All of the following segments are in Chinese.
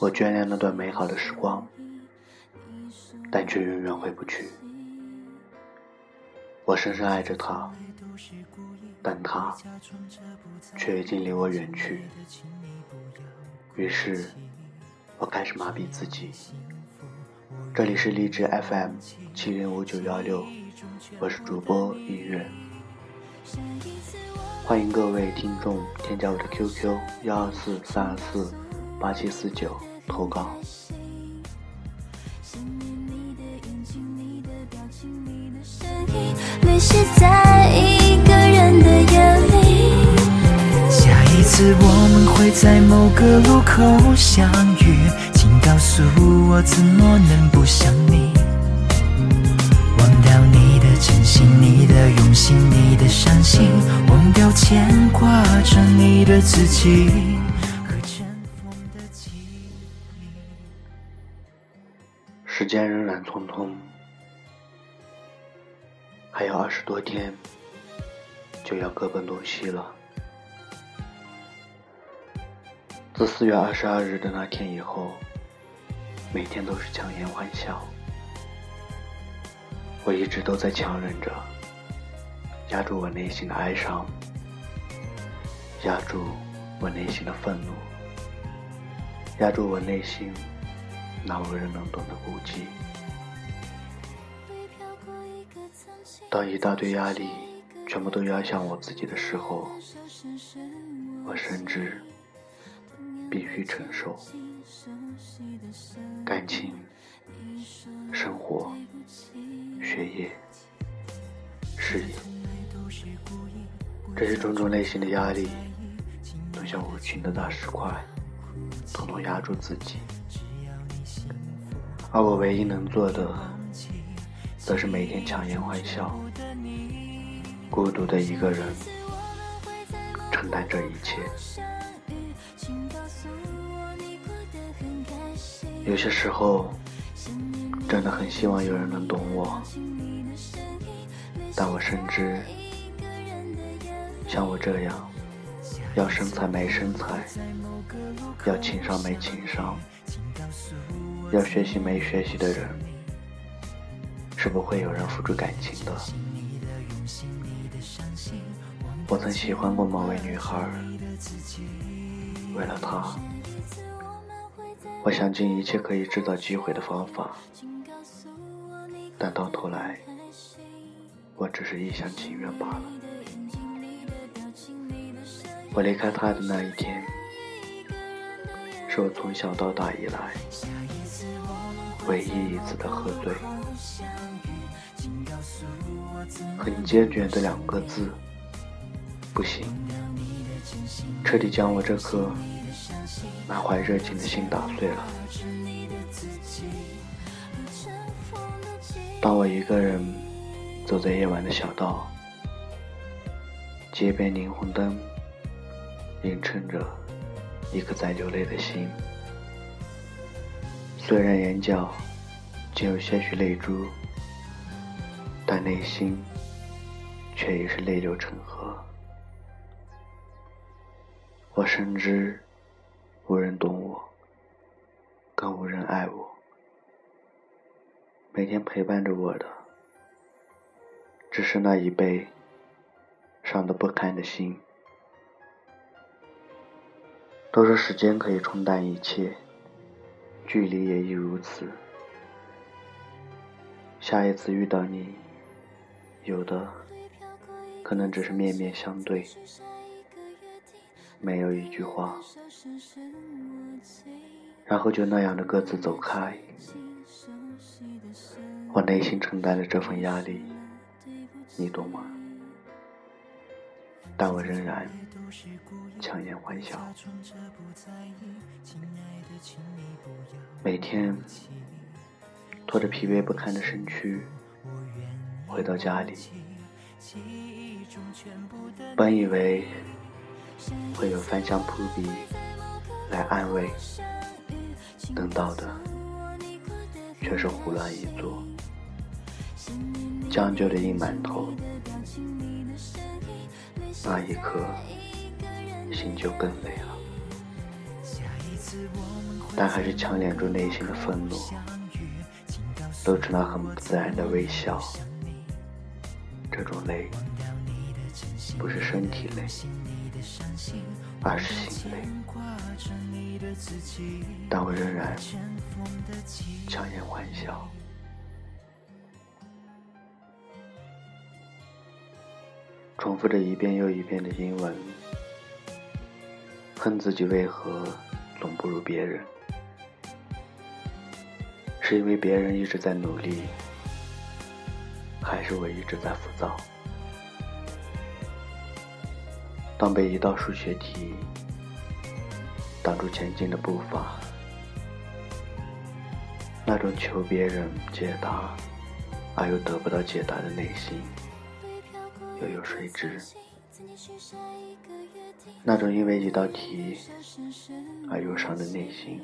我眷恋那段美好的时光，但却永远回不去。我深深爱着他，但他却已经离我远去。于是，我开始麻痹自己。这里是励志 FM 七零五九幺六，我是主播音乐。欢迎各位听众添加我的 QQ 幺二四三二四八七四九投稿。下一次我们会在某个路口相遇，请告诉我怎么能不想的用心，你的伤心，忘掉牵挂着你的自己。时间仍然匆匆，还有二十多天就要各奔东西了。自四月二十二日的那天以后，每天都是强颜欢笑。我一直都在强忍着，压住我内心的哀伤，压住我内心的愤怒，压住我内心那无人能懂的孤寂。当一大堆压力全部都压向我自己的时候，我深知必须承受。感情，生活。学业、事业，这些种种类型的压力，都像无情的大石块，统统压住自己。而我唯一能做的，则是每天强颜欢笑，孤独的一个人承担这一切。有些时候。真的很希望有人能懂我，但我深知，像我这样，要身材没身材，要情商没情商，要学习没学习的人，是不会有人付出感情的。我曾喜欢过某位女孩，为了她，我想尽一切可以制造机会的方法。但到头来，我只是一厢情愿罢了。我离开他的那一天，是我从小到大以来唯一一次的喝醉。很坚决的两个字，不行，彻底将我这颗满怀热情的心打碎了。当我一个人走在夜晚的小道，街边霓虹灯映衬着一颗在流泪的心。虽然眼角仅有些许泪珠，但内心却已是泪流成河。我深知无人懂我，更无人爱我。每天陪伴着我的，只是那一杯伤得不堪的心。都说时间可以冲淡一切，距离也亦如此。下一次遇到你，有的可能只是面面相对，没有一句话，然后就那样的各自走开。我内心承担的这份压力，你懂吗？但我仍然强颜欢笑。每天拖着疲惫不堪的身躯回到家里，本以为会有翻香扑鼻来安慰，等到的却是胡乱一座。将就的硬馒头，那一刻心就更累了。但还是强忍住内心的愤怒，露出那很不自然的微笑。这种累，不是身体累，而是心累。但我仍然强颜欢笑。重复着一遍又一遍的英文，恨自己为何总不如别人，是因为别人一直在努力，还是我一直在浮躁？当被一道数学题挡住前进的步伐，那种求别人解答而又得不到解答的内心。又有谁知？那种因为一道题而忧伤的内心，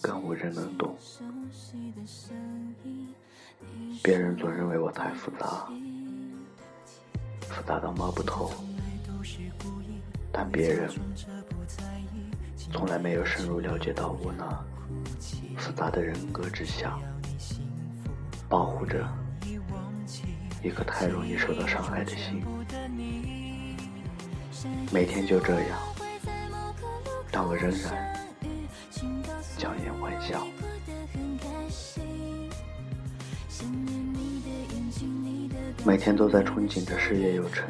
更无人能懂。别人总认为我太复杂，复杂到摸不透，但别人从来没有深入了解到我那复杂的人格之下，保护着。一颗太容易受到伤害的心，每天就这样，但我仍然强颜欢笑。每天都在憧憬着事业有成，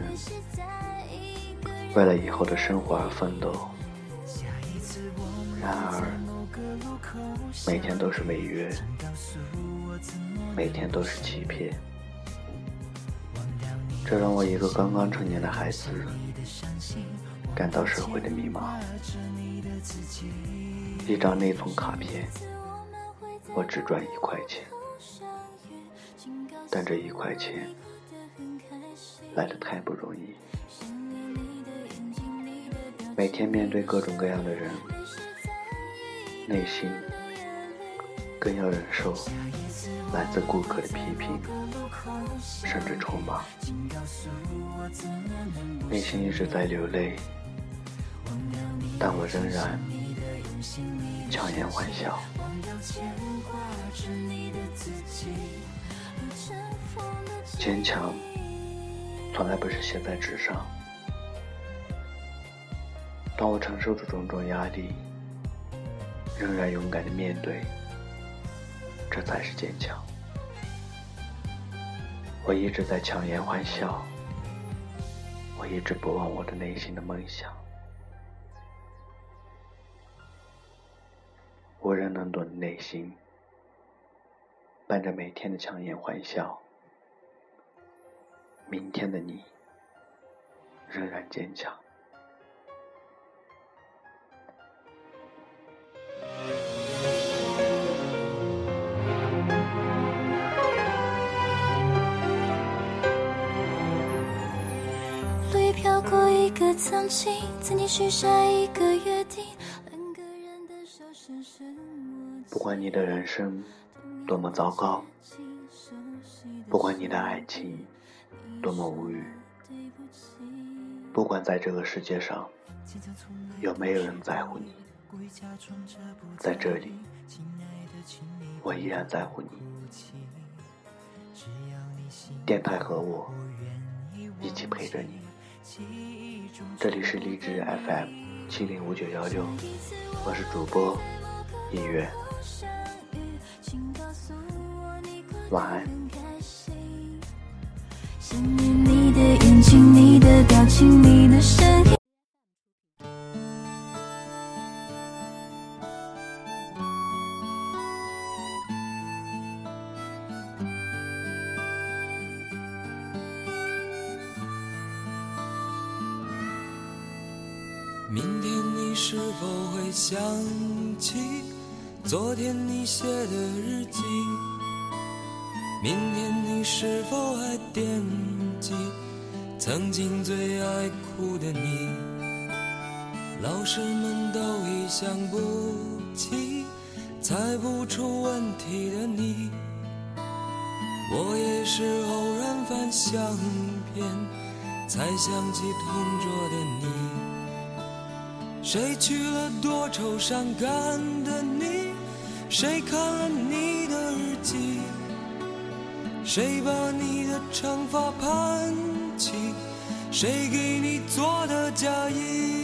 为了以后的生活而奋斗。然而，每天都是违约，每天都是欺骗。这让我一个刚刚成年的孩子感到社会的迷茫。一张内存卡片，我只赚一块钱，但这一块钱来的太不容易。每天面对各种各样的人，内心更要忍受来自顾客的批评。甚至筹码，内心一直在流泪，但我仍然强颜欢笑。坚强从来不是写在纸上，当我承受着种种压力，仍然勇敢的面对，这才是坚强。我一直在强颜欢笑，我一直不忘我的内心的梦想。无人能懂的内心，伴着每天的强颜欢笑，明天的你仍然坚强。个曾经曾经许下一个约定，两个人的手深深握不管你的人生多么糟糕，不管你的爱情多么无语，不管在这个世界上有没有人在乎你，在这里，我依然在乎你。电台和我一起陪着你。这里是荔枝 FM 七零五九幺六，我是主播音乐，晚安。明昨天你写的日记？明天你是否还惦记曾经最爱哭的你？老师们都已想不起猜不出问题的你。我也是偶然翻相片，才想起同桌的你。谁去了多愁善感的你？谁看了你的日记？谁把你的长发盘起？谁给你做的嫁衣？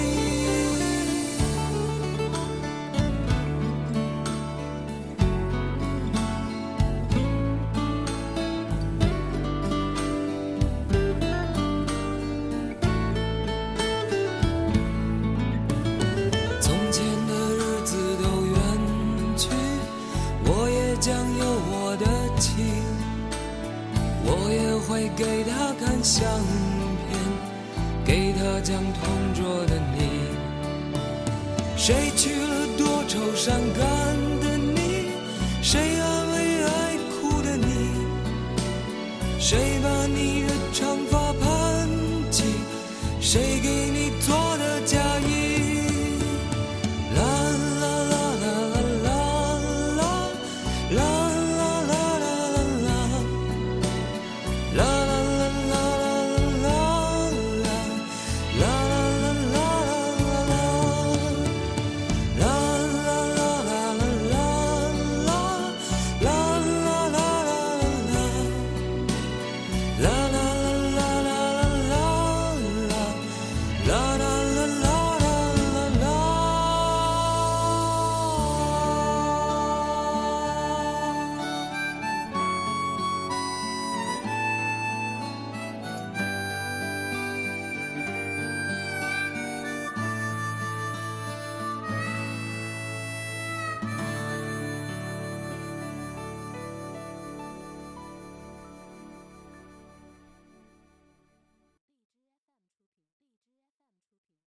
同桌的你。谁去